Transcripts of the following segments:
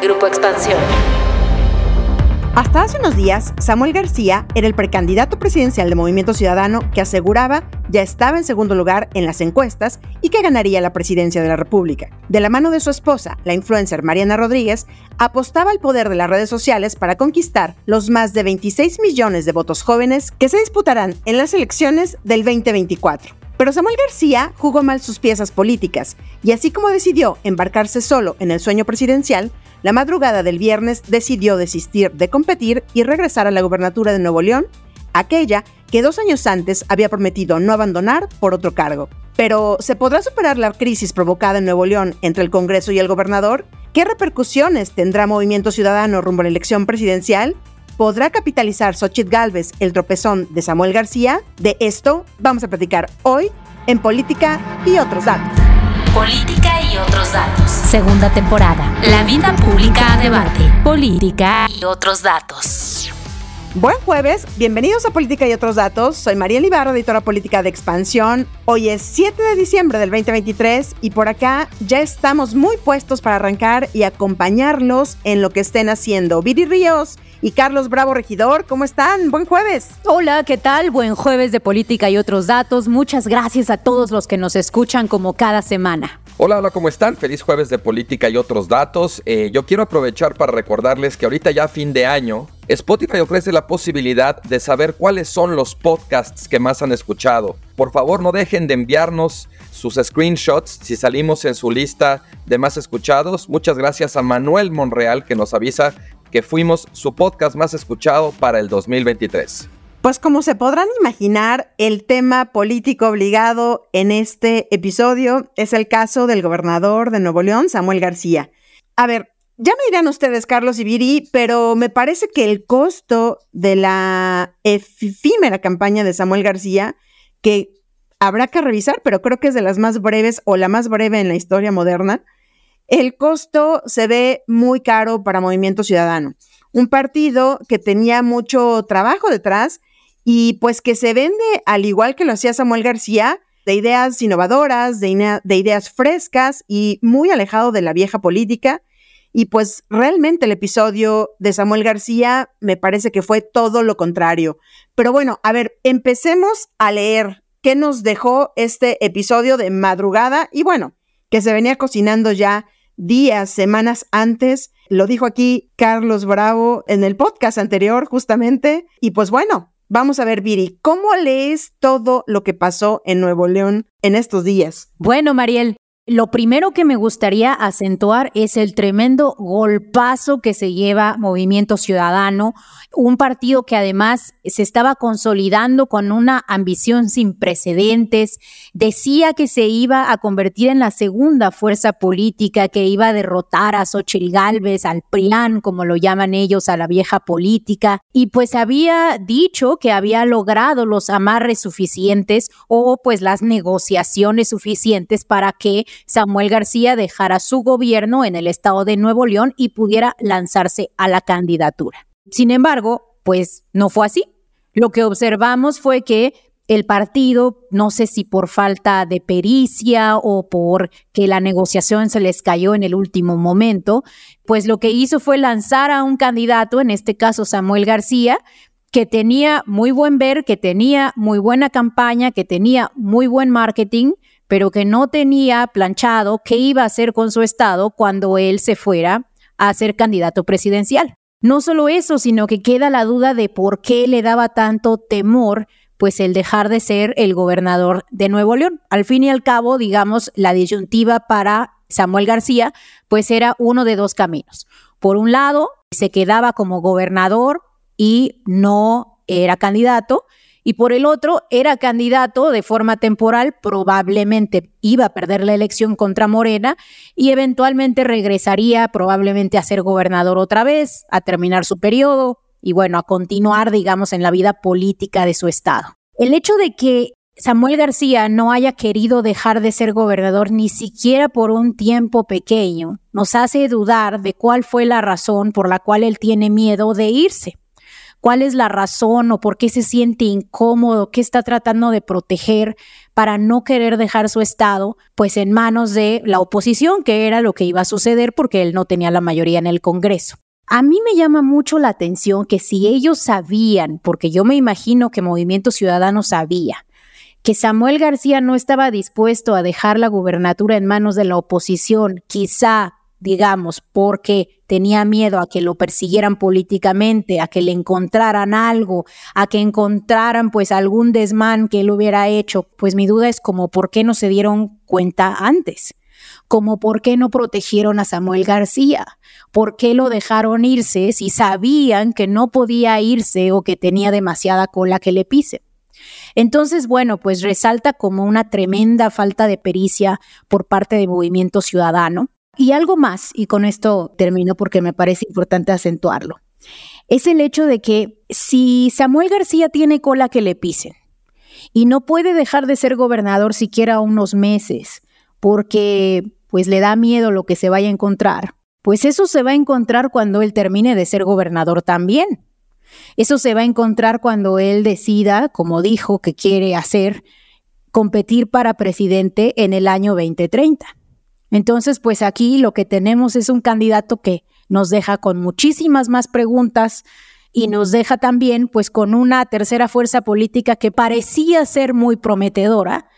Grupo Expansión. Hasta hace unos días, Samuel García era el precandidato presidencial de Movimiento Ciudadano que aseguraba ya estaba en segundo lugar en las encuestas y que ganaría la presidencia de la República. De la mano de su esposa, la influencer Mariana Rodríguez, apostaba al poder de las redes sociales para conquistar los más de 26 millones de votos jóvenes que se disputarán en las elecciones del 2024. Pero Samuel García jugó mal sus piezas políticas y así como decidió embarcarse solo en el sueño presidencial, la madrugada del viernes decidió desistir de competir y regresar a la gubernatura de Nuevo León, aquella que dos años antes había prometido no abandonar por otro cargo. Pero, ¿se podrá superar la crisis provocada en Nuevo León entre el Congreso y el gobernador? ¿Qué repercusiones tendrá Movimiento Ciudadano rumbo a la elección presidencial? ¿Podrá capitalizar Xochitl Galvez el tropezón de Samuel García? De esto vamos a platicar hoy en Política y otros datos. Política y otros datos. Segunda temporada. La vida pública a debate. Política y otros datos. Buen jueves, bienvenidos a Política y otros datos. Soy María Libarra, editora política de Expansión. Hoy es 7 de diciembre del 2023 y por acá ya estamos muy puestos para arrancar y acompañarlos en lo que estén haciendo. Viri Ríos y Carlos Bravo Regidor, ¿cómo están? Buen jueves. Hola, ¿qué tal? Buen jueves de Política y otros datos. Muchas gracias a todos los que nos escuchan como cada semana. Hola, hola, ¿cómo están? Feliz jueves de política y otros datos. Eh, yo quiero aprovechar para recordarles que ahorita ya fin de año, Spotify ofrece la posibilidad de saber cuáles son los podcasts que más han escuchado. Por favor, no dejen de enviarnos sus screenshots si salimos en su lista de más escuchados. Muchas gracias a Manuel Monreal que nos avisa que fuimos su podcast más escuchado para el 2023. Pues como se podrán imaginar, el tema político obligado en este episodio es el caso del gobernador de Nuevo León, Samuel García. A ver, ya me dirán ustedes, Carlos y Viri, pero me parece que el costo de la efímera campaña de Samuel García, que habrá que revisar, pero creo que es de las más breves o la más breve en la historia moderna, el costo se ve muy caro para Movimiento Ciudadano. Un partido que tenía mucho trabajo detrás y pues que se vende, al igual que lo hacía Samuel García, de ideas innovadoras, de, de ideas frescas y muy alejado de la vieja política. Y pues realmente el episodio de Samuel García me parece que fue todo lo contrario. Pero bueno, a ver, empecemos a leer qué nos dejó este episodio de madrugada y bueno, que se venía cocinando ya días, semanas antes. Lo dijo aquí Carlos Bravo en el podcast anterior justamente. Y pues bueno, Vamos a ver, Viri, ¿cómo lees todo lo que pasó en Nuevo León en estos días? Bueno, Mariel, lo primero que me gustaría acentuar es el tremendo golpazo que se lleva Movimiento Ciudadano, un partido que además se estaba consolidando con una ambición sin precedentes, decía que se iba a convertir en la segunda fuerza política, que iba a derrotar a Xochitl Galvez, al PRIAN, como lo llaman ellos, a la vieja política, y pues había dicho que había logrado los amarres suficientes o pues las negociaciones suficientes para que Samuel García dejara su gobierno en el estado de Nuevo León y pudiera lanzarse a la candidatura. Sin embargo, pues no fue así. Lo que observamos fue que el partido, no sé si por falta de pericia o por que la negociación se les cayó en el último momento, pues lo que hizo fue lanzar a un candidato, en este caso Samuel García, que tenía muy buen ver, que tenía muy buena campaña, que tenía muy buen marketing, pero que no tenía planchado qué iba a hacer con su estado cuando él se fuera a ser candidato presidencial. No solo eso, sino que queda la duda de por qué le daba tanto temor pues el dejar de ser el gobernador de Nuevo León. Al fin y al cabo, digamos, la disyuntiva para Samuel García, pues era uno de dos caminos. Por un lado, se quedaba como gobernador y no era candidato, y por el otro era candidato de forma temporal, probablemente iba a perder la elección contra Morena y eventualmente regresaría probablemente a ser gobernador otra vez, a terminar su periodo y bueno, a continuar, digamos, en la vida política de su estado. El hecho de que Samuel García no haya querido dejar de ser gobernador ni siquiera por un tiempo pequeño nos hace dudar de cuál fue la razón por la cual él tiene miedo de irse cuál es la razón o por qué se siente incómodo, qué está tratando de proteger para no querer dejar su estado pues en manos de la oposición, que era lo que iba a suceder porque él no tenía la mayoría en el Congreso. A mí me llama mucho la atención que si ellos sabían, porque yo me imagino que Movimiento Ciudadano sabía, que Samuel García no estaba dispuesto a dejar la gubernatura en manos de la oposición, quizá, digamos, porque tenía miedo a que lo persiguieran políticamente, a que le encontraran algo, a que encontraran pues algún desmán que él hubiera hecho, pues mi duda es como por qué no se dieron cuenta antes como por qué no protegieron a Samuel García, por qué lo dejaron irse si sabían que no podía irse o que tenía demasiada cola que le pise. Entonces, bueno, pues resalta como una tremenda falta de pericia por parte del movimiento ciudadano. Y algo más, y con esto termino porque me parece importante acentuarlo, es el hecho de que si Samuel García tiene cola que le pisen y no puede dejar de ser gobernador siquiera unos meses, porque pues le da miedo lo que se vaya a encontrar, pues eso se va a encontrar cuando él termine de ser gobernador también. Eso se va a encontrar cuando él decida, como dijo que quiere hacer, competir para presidente en el año 2030. Entonces, pues aquí lo que tenemos es un candidato que nos deja con muchísimas más preguntas y nos deja también pues con una tercera fuerza política que parecía ser muy prometedora,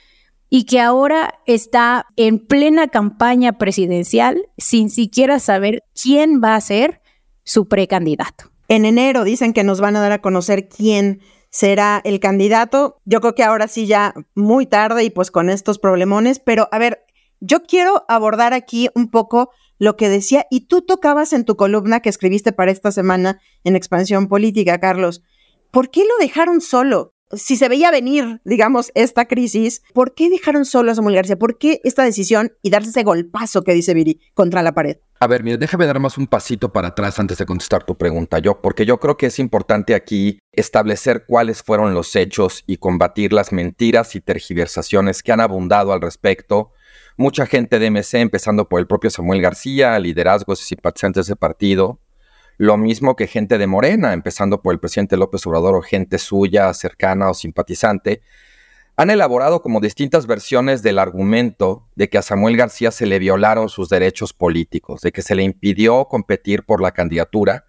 y que ahora está en plena campaña presidencial sin siquiera saber quién va a ser su precandidato. En enero dicen que nos van a dar a conocer quién será el candidato. Yo creo que ahora sí ya muy tarde y pues con estos problemones, pero a ver, yo quiero abordar aquí un poco lo que decía y tú tocabas en tu columna que escribiste para esta semana en Expansión Política, Carlos. ¿Por qué lo dejaron solo? si se veía venir, digamos, esta crisis, ¿por qué dejaron solo a Samuel García? ¿Por qué esta decisión y darse ese golpazo que dice Viri contra la pared? A ver, mira, déjame dar más un pasito para atrás antes de contestar tu pregunta, yo, porque yo creo que es importante aquí establecer cuáles fueron los hechos y combatir las mentiras y tergiversaciones que han abundado al respecto. Mucha gente de MC, empezando por el propio Samuel García, liderazgos y simpatizantes de partido, lo mismo que gente de Morena, empezando por el presidente López Obrador o gente suya, cercana o simpatizante, han elaborado como distintas versiones del argumento de que a Samuel García se le violaron sus derechos políticos, de que se le impidió competir por la candidatura.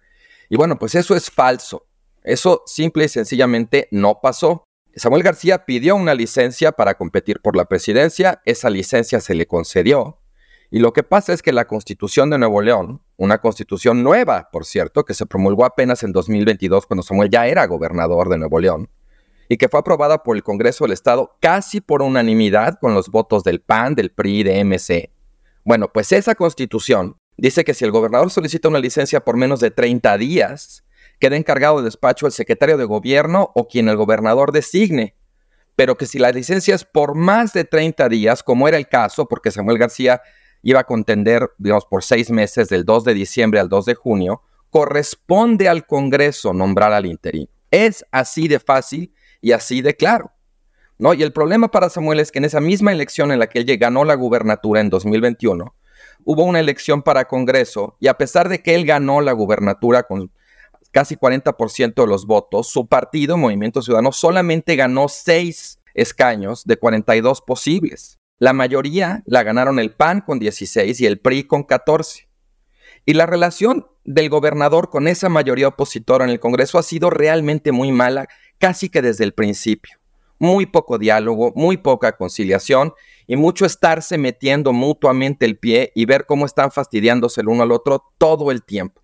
Y bueno, pues eso es falso. Eso simple y sencillamente no pasó. Samuel García pidió una licencia para competir por la presidencia, esa licencia se le concedió. Y lo que pasa es que la Constitución de Nuevo León, una constitución nueva, por cierto, que se promulgó apenas en 2022 cuando Samuel ya era gobernador de Nuevo León, y que fue aprobada por el Congreso del Estado casi por unanimidad con los votos del PAN, del PRI de MC. Bueno, pues esa constitución dice que si el gobernador solicita una licencia por menos de 30 días, queda encargado de despacho el secretario de gobierno o quien el gobernador designe. Pero que si la licencia es por más de 30 días, como era el caso, porque Samuel García iba a contender, digamos, por seis meses, del 2 de diciembre al 2 de junio, corresponde al Congreso nombrar al interino. Es así de fácil y así de claro. ¿no? Y el problema para Samuel es que en esa misma elección en la que él ganó la gubernatura en 2021, hubo una elección para Congreso y a pesar de que él ganó la gubernatura con casi 40% de los votos, su partido, Movimiento Ciudadano, solamente ganó seis escaños de 42 posibles. La mayoría la ganaron el PAN con 16 y el PRI con 14. Y la relación del gobernador con esa mayoría opositora en el Congreso ha sido realmente muy mala, casi que desde el principio. Muy poco diálogo, muy poca conciliación y mucho estarse metiendo mutuamente el pie y ver cómo están fastidiándose el uno al otro todo el tiempo.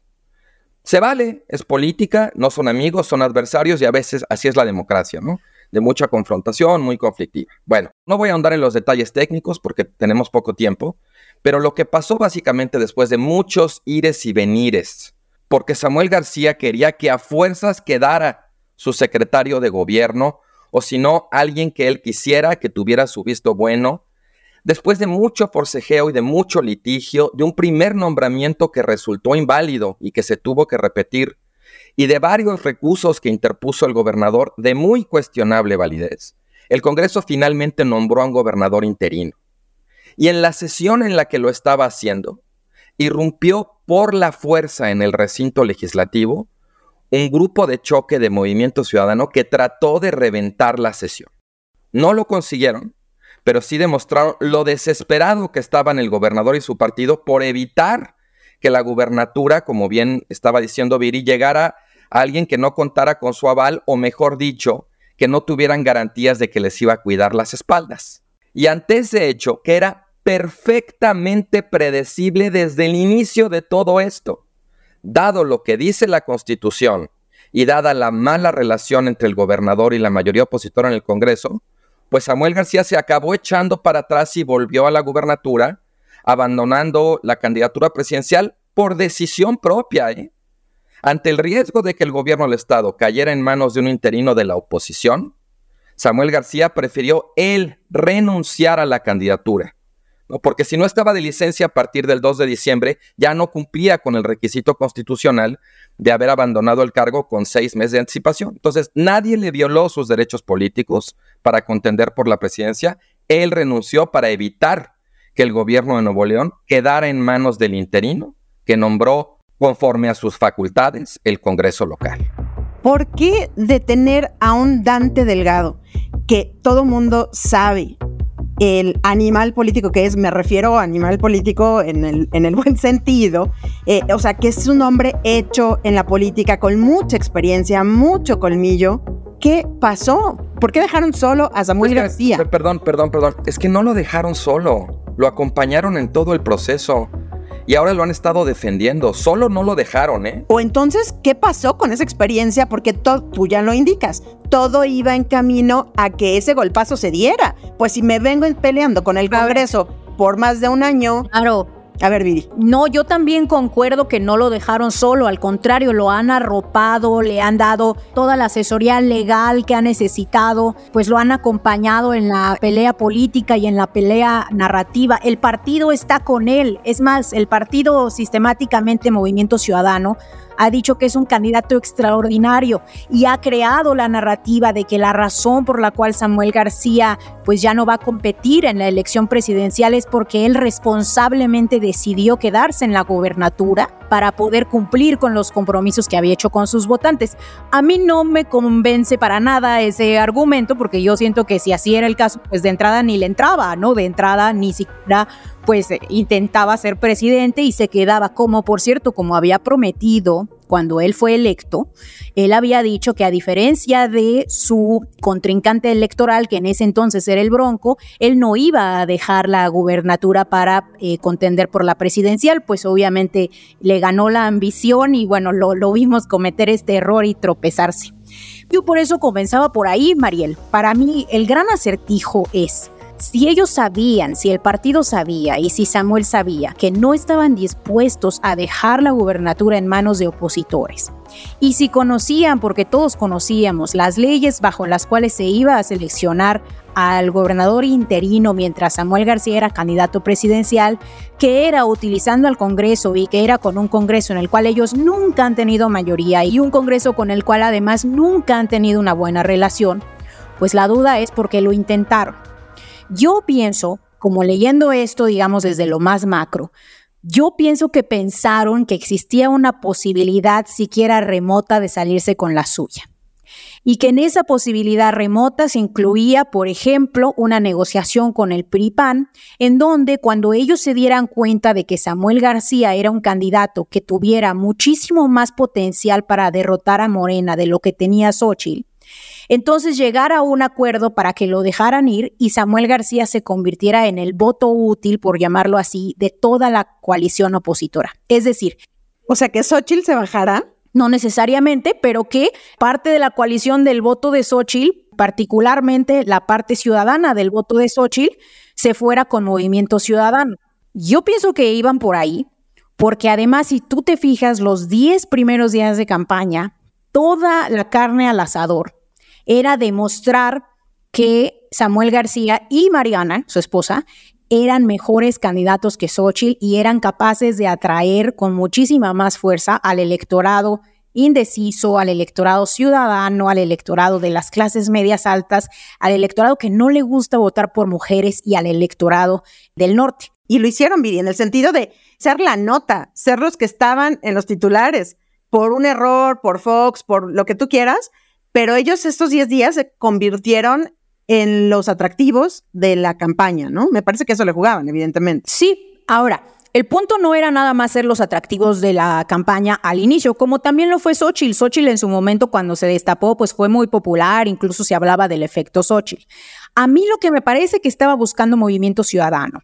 Se vale, es política, no son amigos, son adversarios y a veces así es la democracia, ¿no? de mucha confrontación, muy conflictiva. Bueno, no voy a ahondar en los detalles técnicos porque tenemos poco tiempo, pero lo que pasó básicamente después de muchos ires y venires, porque Samuel García quería que a fuerzas quedara su secretario de gobierno, o si no, alguien que él quisiera, que tuviera su visto bueno, después de mucho forcejeo y de mucho litigio, de un primer nombramiento que resultó inválido y que se tuvo que repetir, y de varios recursos que interpuso el gobernador de muy cuestionable validez, el Congreso finalmente nombró a un gobernador interino. Y en la sesión en la que lo estaba haciendo, irrumpió por la fuerza en el recinto legislativo un grupo de choque de Movimiento Ciudadano que trató de reventar la sesión. No lo consiguieron, pero sí demostraron lo desesperado que estaban el gobernador y su partido por evitar que la gubernatura, como bien estaba diciendo Viri, llegara a alguien que no contara con su aval o mejor dicho, que no tuvieran garantías de que les iba a cuidar las espaldas. Y ante ese hecho, que era perfectamente predecible desde el inicio de todo esto, dado lo que dice la Constitución y dada la mala relación entre el gobernador y la mayoría opositora en el Congreso, pues Samuel García se acabó echando para atrás y volvió a la gubernatura, abandonando la candidatura presidencial por decisión propia. ¿eh? Ante el riesgo de que el gobierno del Estado cayera en manos de un interino de la oposición, Samuel García prefirió él renunciar a la candidatura. Porque si no estaba de licencia a partir del 2 de diciembre, ya no cumplía con el requisito constitucional de haber abandonado el cargo con seis meses de anticipación. Entonces, nadie le violó sus derechos políticos para contender por la presidencia. Él renunció para evitar que el gobierno de Nuevo León quedara en manos del interino que nombró conforme a sus facultades el Congreso local. ¿Por qué detener a un Dante Delgado que todo mundo sabe el animal político que es, me refiero a animal político en el, en el buen sentido, eh, o sea, que es un hombre hecho en la política con mucha experiencia, mucho colmillo. ¿Qué pasó? ¿Por qué dejaron solo a Samuel pues García? Perdón, perdón, perdón. Es que no lo dejaron solo. Lo acompañaron en todo el proceso y ahora lo han estado defendiendo. Solo no lo dejaron, ¿eh? O entonces, ¿qué pasó con esa experiencia? Porque tú ya lo indicas. Todo iba en camino a que ese golpazo se diera. Pues si me vengo peleando con el Congreso por más de un año. Claro, a ver, Viri. No, yo también concuerdo que no lo dejaron solo, al contrario, lo han arropado, le han dado toda la asesoría legal que ha necesitado, pues lo han acompañado en la pelea política y en la pelea narrativa. El partido está con él, es más, el partido sistemáticamente Movimiento Ciudadano ha dicho que es un candidato extraordinario y ha creado la narrativa de que la razón por la cual Samuel García pues ya no va a competir en la elección presidencial es porque él responsablemente decidió quedarse en la gobernatura para poder cumplir con los compromisos que había hecho con sus votantes. A mí no me convence para nada ese argumento porque yo siento que si así era el caso, pues de entrada ni le entraba, ¿no? De entrada ni siquiera pues eh, intentaba ser presidente y se quedaba como, por cierto, como había prometido cuando él fue electo, él había dicho que a diferencia de su contrincante electoral, que en ese entonces era el Bronco, él no iba a dejar la gubernatura para eh, contender por la presidencial, pues obviamente le ganó la ambición y bueno, lo, lo vimos cometer este error y tropezarse. Yo por eso comenzaba por ahí, Mariel. Para mí el gran acertijo es, si ellos sabían, si el partido sabía y si Samuel sabía que no estaban dispuestos a dejar la gubernatura en manos de opositores, y si conocían, porque todos conocíamos, las leyes bajo las cuales se iba a seleccionar al gobernador interino mientras Samuel García era candidato presidencial, que era utilizando al Congreso y que era con un Congreso en el cual ellos nunca han tenido mayoría y un Congreso con el cual además nunca han tenido una buena relación, pues la duda es porque lo intentaron. Yo pienso, como leyendo esto, digamos, desde lo más macro, yo pienso que pensaron que existía una posibilidad siquiera remota de salirse con la suya. Y que en esa posibilidad remota se incluía, por ejemplo, una negociación con el PRIPAN, en donde cuando ellos se dieran cuenta de que Samuel García era un candidato que tuviera muchísimo más potencial para derrotar a Morena de lo que tenía Xochitl, entonces llegar a un acuerdo para que lo dejaran ir y Samuel García se convirtiera en el voto útil, por llamarlo así, de toda la coalición opositora. Es decir, o sea que Xochitl se bajara. No necesariamente, pero que parte de la coalición del voto de Xochitl, particularmente la parte ciudadana del voto de Xochitl, se fuera con Movimiento Ciudadano. Yo pienso que iban por ahí, porque además si tú te fijas los 10 primeros días de campaña, toda la carne al asador era demostrar que Samuel García y Mariana, su esposa, eran mejores candidatos que Xochitl y eran capaces de atraer con muchísima más fuerza al electorado indeciso, al electorado ciudadano, al electorado de las clases medias altas, al electorado que no le gusta votar por mujeres y al electorado del norte. Y lo hicieron, bien, en el sentido de ser la nota, ser los que estaban en los titulares por un error, por Fox, por lo que tú quieras, pero ellos estos 10 días se convirtieron en los atractivos de la campaña, ¿no? Me parece que eso le jugaban, evidentemente. Sí, ahora, el punto no era nada más ser los atractivos de la campaña al inicio, como también lo fue Xochitl. Xochitl en su momento cuando se destapó, pues fue muy popular, incluso se hablaba del efecto Xochitl. A mí lo que me parece que estaba buscando Movimiento Ciudadano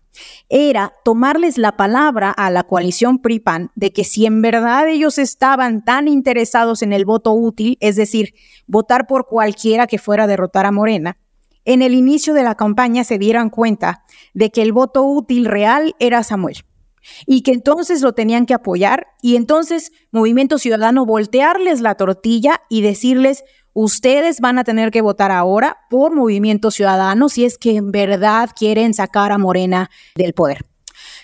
era tomarles la palabra a la coalición PRIPAN de que si en verdad ellos estaban tan interesados en el voto útil, es decir, votar por cualquiera que fuera a derrotar a Morena, en el inicio de la campaña se dieran cuenta de que el voto útil real era Samuel y que entonces lo tenían que apoyar y entonces Movimiento Ciudadano voltearles la tortilla y decirles, Ustedes van a tener que votar ahora por Movimiento Ciudadano si es que en verdad quieren sacar a Morena del poder.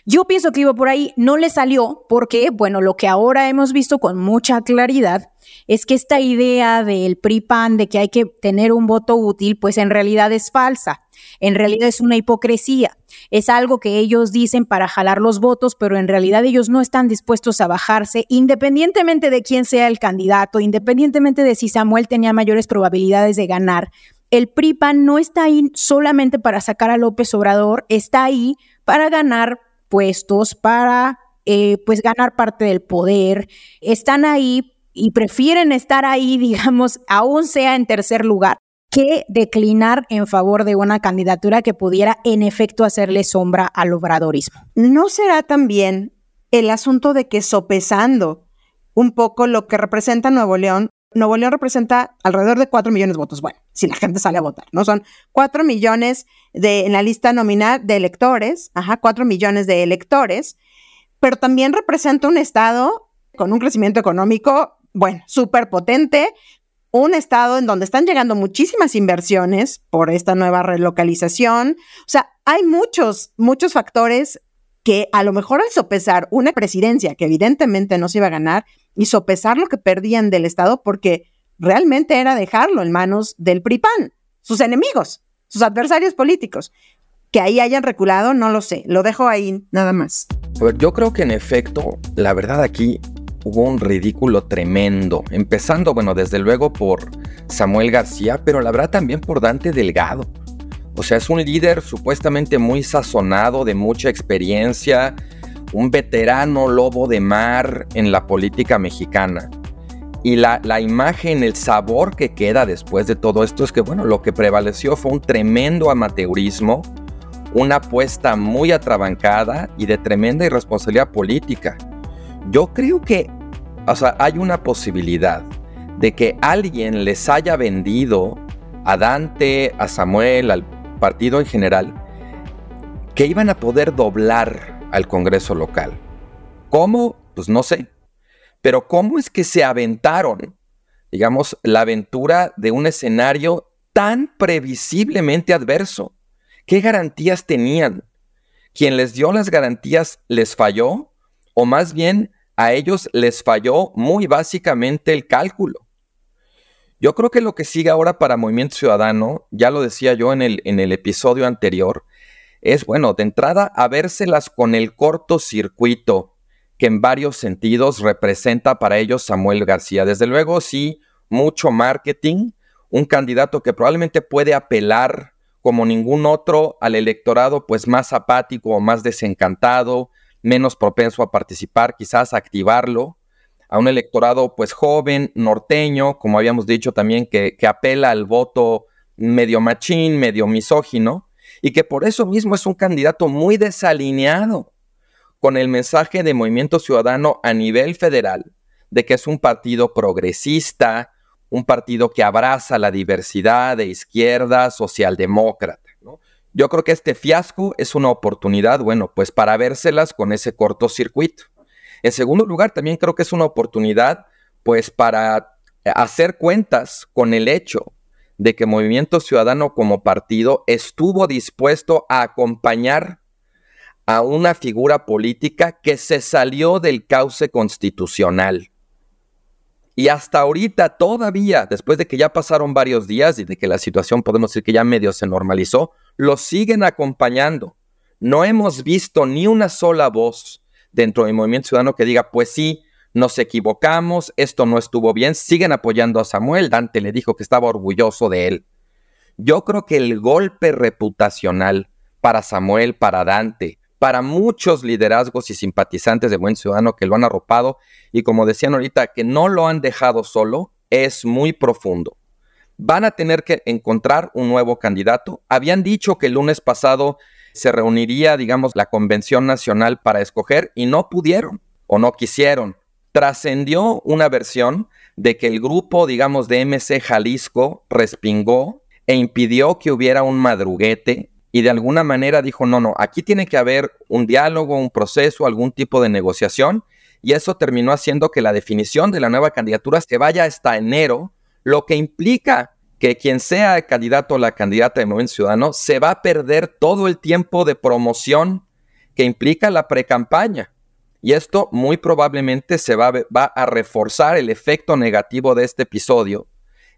Yo pienso que iba por ahí, no le salió porque, bueno, lo que ahora hemos visto con mucha claridad es que esta idea del PRI-PAN de que hay que tener un voto útil, pues en realidad es falsa. En realidad es una hipocresía. Es algo que ellos dicen para jalar los votos, pero en realidad ellos no están dispuestos a bajarse, independientemente de quién sea el candidato, independientemente de si Samuel tenía mayores probabilidades de ganar. El PRIPAN no está ahí solamente para sacar a López Obrador, está ahí para ganar puestos, para eh, pues ganar parte del poder. Están ahí y prefieren estar ahí, digamos, aún sea en tercer lugar, que declinar en favor de una candidatura que pudiera en efecto hacerle sombra al obradorismo. ¿No será también el asunto de que sopesando un poco lo que representa Nuevo León, Nuevo León representa alrededor de 4 millones de votos. Bueno, si la gente sale a votar, ¿no? Son 4 millones de, en la lista nominal de electores, ajá, 4 millones de electores, pero también representa un estado con un crecimiento económico, bueno, súper potente, un estado en donde están llegando muchísimas inversiones por esta nueva relocalización. O sea, hay muchos, muchos factores que a lo mejor al sopesar una presidencia que evidentemente no se iba a ganar y sopesar lo que perdían del Estado porque realmente era dejarlo en manos del PRIPAN, sus enemigos, sus adversarios políticos. Que ahí hayan reculado, no lo sé, lo dejo ahí nada más. yo creo que en efecto, la verdad aquí hubo un ridículo tremendo, empezando, bueno, desde luego por Samuel García, pero la verdad también por Dante Delgado. O sea, es un líder supuestamente muy sazonado, de mucha experiencia, un veterano lobo de mar en la política mexicana. Y la, la, imagen, el sabor que queda después de todo esto es que, bueno, lo que prevaleció fue un tremendo amateurismo, una apuesta muy atrabancada y de tremenda irresponsabilidad política. Yo creo que, o sea, hay una posibilidad de que alguien les haya vendido a Dante, a Samuel, al partido en general, que iban a poder doblar al Congreso local. ¿Cómo? Pues no sé. Pero ¿cómo es que se aventaron, digamos, la aventura de un escenario tan previsiblemente adverso? ¿Qué garantías tenían? ¿Quien les dio las garantías les falló? ¿O más bien a ellos les falló muy básicamente el cálculo. Yo creo que lo que sigue ahora para Movimiento Ciudadano, ya lo decía yo en el, en el episodio anterior, es, bueno, de entrada, a vérselas con el cortocircuito que en varios sentidos representa para ellos Samuel García. Desde luego, sí, mucho marketing, un candidato que probablemente puede apelar como ningún otro al electorado pues más apático o más desencantado, menos propenso a participar, quizás activarlo, a un electorado pues joven, norteño, como habíamos dicho también, que, apela al voto medio machín, medio misógino, y que por eso mismo es un candidato muy desalineado con el mensaje de Movimiento Ciudadano a nivel federal, de que es un partido progresista, un partido que abraza la diversidad de izquierda, socialdemócrata. Yo creo que este fiasco es una oportunidad, bueno, pues para vérselas con ese cortocircuito. En segundo lugar, también creo que es una oportunidad, pues para hacer cuentas con el hecho de que Movimiento Ciudadano como partido estuvo dispuesto a acompañar a una figura política que se salió del cauce constitucional. Y hasta ahorita todavía, después de que ya pasaron varios días y de que la situación podemos decir que ya medio se normalizó, lo siguen acompañando. No hemos visto ni una sola voz dentro del movimiento ciudadano que diga, pues sí, nos equivocamos, esto no estuvo bien, siguen apoyando a Samuel, Dante le dijo que estaba orgulloso de él. Yo creo que el golpe reputacional para Samuel, para Dante, para muchos liderazgos y simpatizantes de Buen Ciudadano que lo han arropado y como decían ahorita, que no lo han dejado solo, es muy profundo. Van a tener que encontrar un nuevo candidato. Habían dicho que el lunes pasado se reuniría, digamos, la Convención Nacional para escoger y no pudieron o no quisieron. Trascendió una versión de que el grupo, digamos, de MC Jalisco respingó e impidió que hubiera un madruguete y de alguna manera dijo, no, no, aquí tiene que haber un diálogo, un proceso, algún tipo de negociación y eso terminó haciendo que la definición de la nueva candidatura se vaya hasta enero, lo que implica que quien sea el candidato o la candidata de Movimiento Ciudadano se va a perder todo el tiempo de promoción que implica la precampaña. Y esto muy probablemente se va, va a reforzar el efecto negativo de este episodio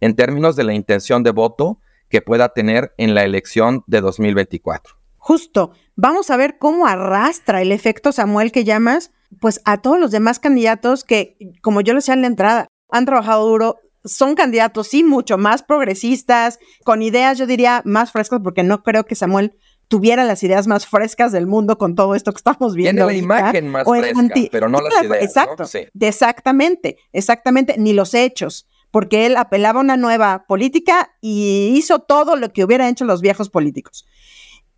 en términos de la intención de voto que pueda tener en la elección de 2024. Justo, vamos a ver cómo arrastra el efecto Samuel que llamas, pues a todos los demás candidatos que, como yo les decía en la entrada, han trabajado duro, son candidatos, sí, mucho más progresistas, con ideas, yo diría, más frescas, porque no creo que Samuel tuviera las ideas más frescas del mundo con todo esto que estamos viendo. Tiene la imagen más fresca, pero no las ideas. Exacto, exactamente, exactamente, ni los hechos porque él apelaba a una nueva política y hizo todo lo que hubieran hecho los viejos políticos.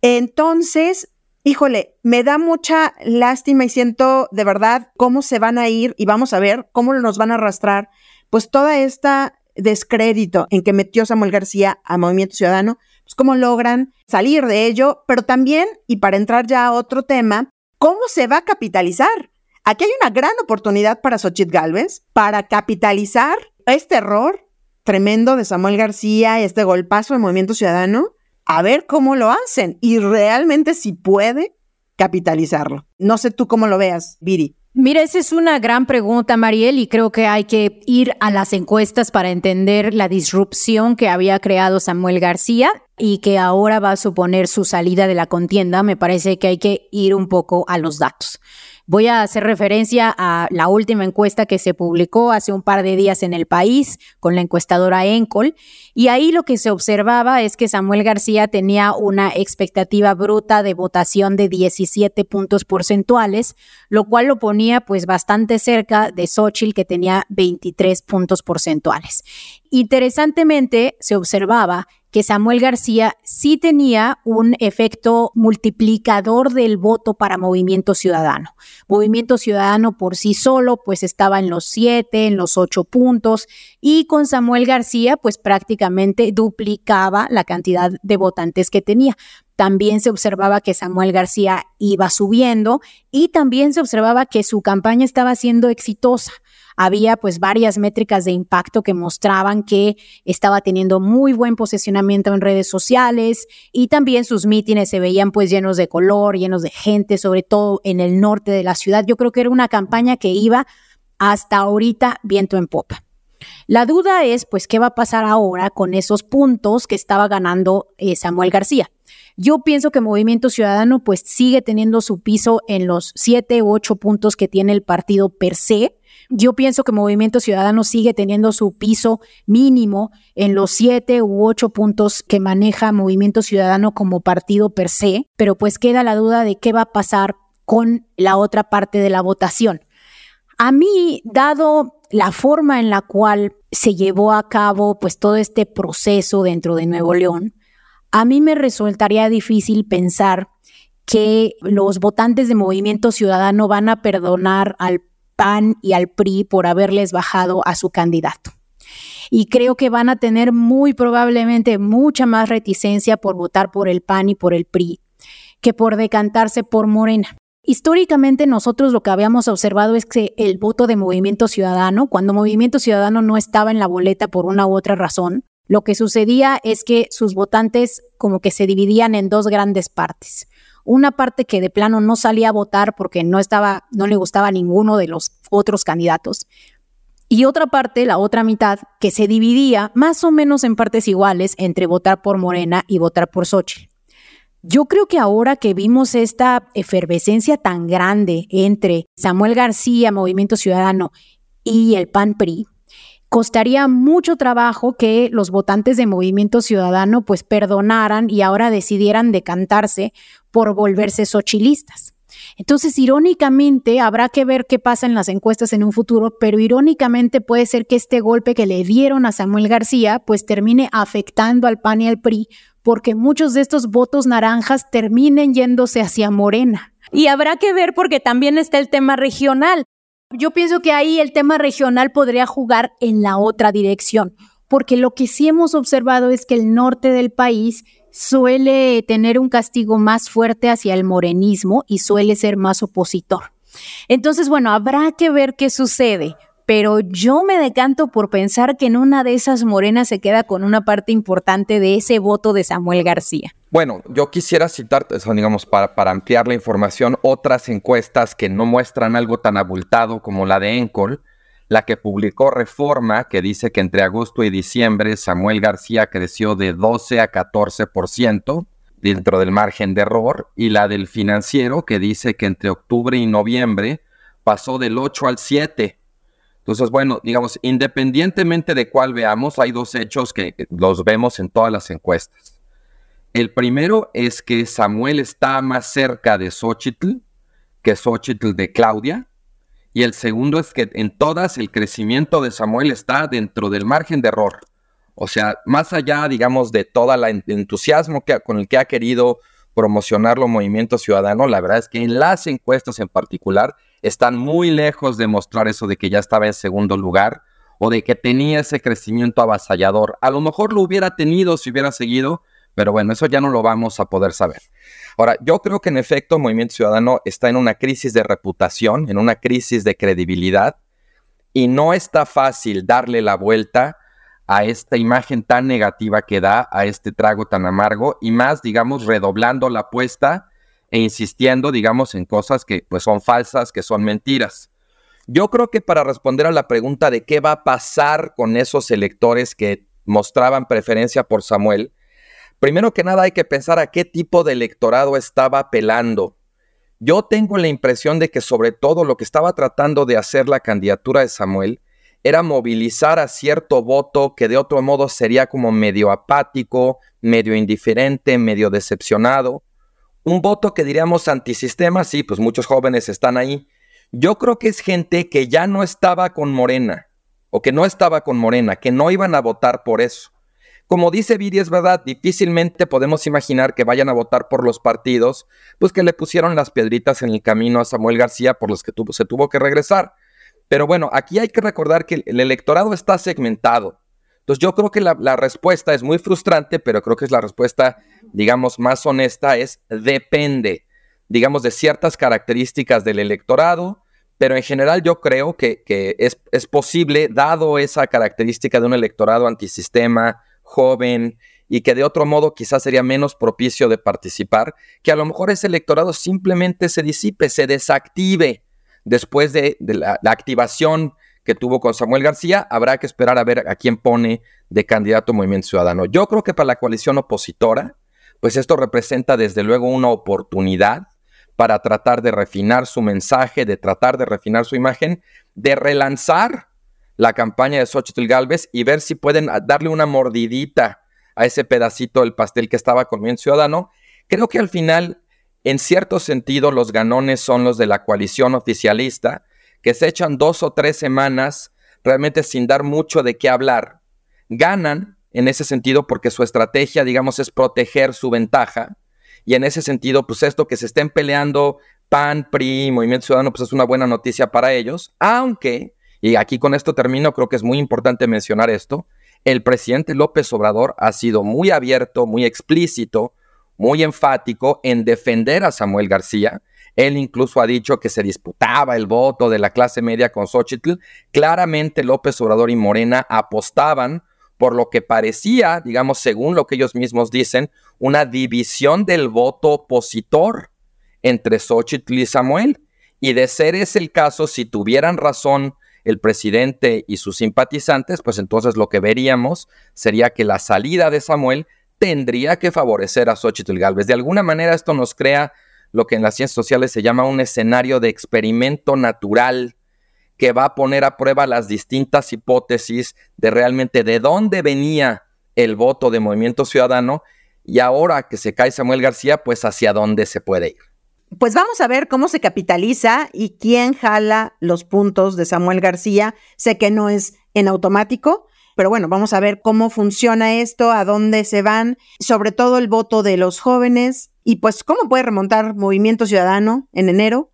Entonces, híjole, me da mucha lástima y siento de verdad cómo se van a ir y vamos a ver cómo nos van a arrastrar, pues toda esta descrédito en que metió Samuel García a Movimiento Ciudadano, pues cómo logran salir de ello, pero también, y para entrar ya a otro tema, cómo se va a capitalizar. Aquí hay una gran oportunidad para Xochitl Galvez para capitalizar este error tremendo de Samuel García, este golpazo del movimiento ciudadano, a ver cómo lo hacen y realmente si puede capitalizarlo. No sé tú cómo lo veas, Viri. Mira, esa es una gran pregunta, Mariel, y creo que hay que ir a las encuestas para entender la disrupción que había creado Samuel García y que ahora va a suponer su salida de la contienda. Me parece que hay que ir un poco a los datos. Voy a hacer referencia a la última encuesta que se publicó hace un par de días en el país con la encuestadora Encol y ahí lo que se observaba es que Samuel García tenía una expectativa bruta de votación de 17 puntos porcentuales, lo cual lo ponía pues bastante cerca de Xochitl que tenía 23 puntos porcentuales. Interesantemente se observaba que Samuel García sí tenía un efecto multiplicador del voto para Movimiento Ciudadano. Movimiento Ciudadano por sí solo, pues estaba en los siete, en los ocho puntos, y con Samuel García, pues prácticamente duplicaba la cantidad de votantes que tenía. También se observaba que Samuel García iba subiendo y también se observaba que su campaña estaba siendo exitosa había pues varias métricas de impacto que mostraban que estaba teniendo muy buen posicionamiento en redes sociales y también sus mítines se veían pues llenos de color, llenos de gente, sobre todo en el norte de la ciudad. Yo creo que era una campaña que iba hasta ahorita viento en popa. La duda es, pues, ¿qué va a pasar ahora con esos puntos que estaba ganando eh, Samuel García? Yo pienso que Movimiento Ciudadano, pues, sigue teniendo su piso en los siete u ocho puntos que tiene el partido per se. Yo pienso que Movimiento Ciudadano sigue teniendo su piso mínimo en los siete u ocho puntos que maneja Movimiento Ciudadano como partido per se, pero pues queda la duda de qué va a pasar con la otra parte de la votación. A mí, dado la forma en la cual se llevó a cabo pues todo este proceso dentro de Nuevo León, a mí me resultaría difícil pensar que los votantes de Movimiento Ciudadano van a perdonar al PAN y al PRI por haberles bajado a su candidato. Y creo que van a tener muy probablemente mucha más reticencia por votar por el PAN y por el PRI que por decantarse por Morena. Históricamente nosotros lo que habíamos observado es que el voto de Movimiento Ciudadano, cuando Movimiento Ciudadano no estaba en la boleta por una u otra razón, lo que sucedía es que sus votantes como que se dividían en dos grandes partes una parte que de plano no salía a votar porque no estaba, no le gustaba ninguno de los otros candidatos. Y otra parte, la otra mitad, que se dividía más o menos en partes iguales entre votar por Morena y votar por Xochitl. Yo creo que ahora que vimos esta efervescencia tan grande entre Samuel García, Movimiento Ciudadano, y el PAN-PRI, costaría mucho trabajo que los votantes de Movimiento Ciudadano pues perdonaran y ahora decidieran decantarse por volverse sochilistas. Entonces, irónicamente, habrá que ver qué pasa en las encuestas en un futuro, pero irónicamente puede ser que este golpe que le dieron a Samuel García, pues termine afectando al PAN y al PRI, porque muchos de estos votos naranjas terminen yéndose hacia Morena. Y habrá que ver porque también está el tema regional. Yo pienso que ahí el tema regional podría jugar en la otra dirección, porque lo que sí hemos observado es que el norte del país suele tener un castigo más fuerte hacia el morenismo y suele ser más opositor. Entonces, bueno, habrá que ver qué sucede, pero yo me decanto por pensar que en una de esas morenas se queda con una parte importante de ese voto de Samuel García. Bueno, yo quisiera citar, digamos, para, ampliar la información, otras encuestas que no muestran algo tan abultado como la de Encol, la que publicó Reforma, que dice que entre agosto y diciembre Samuel García creció de 12 a 14% dentro del margen de error, y la del financiero, que dice que entre octubre y noviembre pasó del 8 al 7. Entonces, bueno, digamos, independientemente de cuál veamos, hay dos hechos que los vemos en todas las encuestas. El primero es que Samuel está más cerca de Xochitl que Xochitl de Claudia, y el segundo es que en todas el crecimiento de Samuel está dentro del margen de error. O sea, más allá, digamos, de todo el entusiasmo que, con el que ha querido promocionarlo Movimiento Ciudadano, la verdad es que en las encuestas en particular están muy lejos de mostrar eso de que ya estaba en segundo lugar o de que tenía ese crecimiento avasallador. A lo mejor lo hubiera tenido si hubiera seguido, pero bueno, eso ya no lo vamos a poder saber. Ahora, yo creo que en efecto Movimiento Ciudadano está en una crisis de reputación, en una crisis de credibilidad, y no está fácil darle la vuelta a esta imagen tan negativa que da, a este trago tan amargo, y más, digamos, redoblando la apuesta e insistiendo, digamos, en cosas que pues son falsas, que son mentiras. Yo creo que para responder a la pregunta de qué va a pasar con esos electores que mostraban preferencia por Samuel, Primero que nada hay que pensar a qué tipo de electorado estaba apelando. Yo tengo la impresión de que sobre todo lo que estaba tratando de hacer la candidatura de Samuel era movilizar a cierto voto que de otro modo sería como medio apático, medio indiferente, medio decepcionado. Un voto que diríamos antisistema, sí, pues muchos jóvenes están ahí. Yo creo que es gente que ya no estaba con Morena, o que no estaba con Morena, que no iban a votar por eso. Como dice Viri, es verdad, difícilmente podemos imaginar que vayan a votar por los partidos, pues que le pusieron las piedritas en el camino a Samuel García por los que se tuvo que regresar. Pero bueno, aquí hay que recordar que el electorado está segmentado. Entonces yo creo que la, respuesta es muy frustrante, pero creo que es la respuesta, digamos, más honesta, es depende, digamos, de ciertas características del electorado, pero en general yo creo que, es, posible, dado esa característica de un electorado antisistema, joven y que de otro modo quizás sería menos propicio de participar, que a lo mejor ese electorado simplemente se disipe, se desactive después de, la, activación que tuvo con Samuel García, habrá que esperar a ver a quién pone de candidato Movimiento Ciudadano. Yo creo que para la coalición opositora, pues esto representa desde luego una oportunidad para tratar de refinar su mensaje, de tratar de refinar su imagen, de relanzar la campaña de Xochitl Galvez y ver si pueden darle una mordidita a ese pedacito del pastel que estaba con Bien Ciudadano. Creo que al final, en cierto sentido, los ganones son los de la coalición oficialista, que se echan dos o tres semanas realmente sin dar mucho de qué hablar. Ganan en ese sentido porque su estrategia, digamos, es proteger su ventaja. Y en ese sentido, pues esto que se estén peleando PAN, PRI, Movimiento Ciudadano, pues es una buena noticia para ellos, aunque y aquí con esto termino, creo que es muy importante mencionar esto. El presidente López Obrador ha sido muy abierto, muy explícito, muy enfático en defender a Samuel García. Él incluso ha dicho que se disputaba el voto de la clase media con Xochitl. Claramente López Obrador y Morena apostaban por lo que parecía, digamos, según lo que ellos mismos dicen, una división del voto opositor entre Xochitl y Samuel. Y de ser ese el caso, si tuvieran razón el presidente y sus simpatizantes, pues entonces lo que veríamos sería que la salida de Samuel tendría que favorecer a Xochitl Galvez. De alguna manera esto nos crea lo que en las ciencias sociales se llama un escenario de experimento natural que va a poner a prueba las distintas hipótesis de realmente de dónde venía el voto de Movimiento Ciudadano y ahora que se cae Samuel García, pues hacia dónde se puede ir. Pues vamos a ver cómo se capitaliza y quién jala los puntos de Samuel García. Sé que no es en automático, pero bueno, vamos a ver cómo funciona esto, a dónde se van, sobre todo el voto de los jóvenes y pues cómo puede remontar Movimiento Ciudadano en enero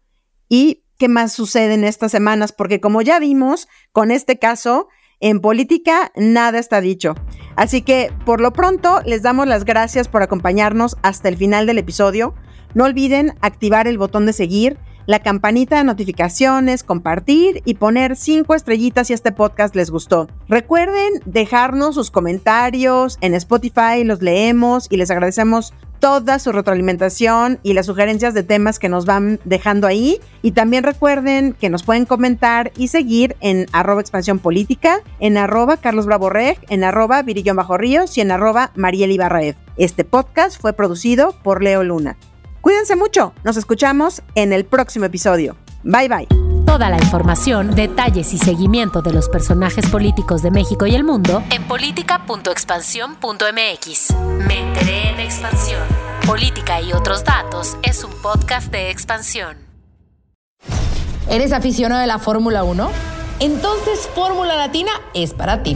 y qué más sucede en estas semanas, porque como ya vimos con este caso, en política nada está dicho. Así que por lo pronto les damos las gracias por acompañarnos hasta el final del episodio. No olviden activar el botón de seguir, la campanita de notificaciones, compartir y poner cinco estrellitas si este podcast les gustó. Recuerden dejarnos sus comentarios en Spotify, los leemos y les agradecemos toda su retroalimentación y las sugerencias de temas que nos van dejando ahí. Y también recuerden que nos pueden comentar y seguir en arroba expansión política, en arroba Carlos Bravo en arroba Virillón Bajo Ríos y en arroba Mariel. Este podcast fue producido por Leo Luna. Cuídense mucho, nos escuchamos en el próximo episodio. Bye bye. Toda la información, detalles y seguimiento de los personajes políticos de México y el mundo en política.expansión.mx. Me enteré en expansión. Política y otros datos es un podcast de expansión. ¿Eres aficionado de la Fórmula 1? Entonces Fórmula Latina es para ti.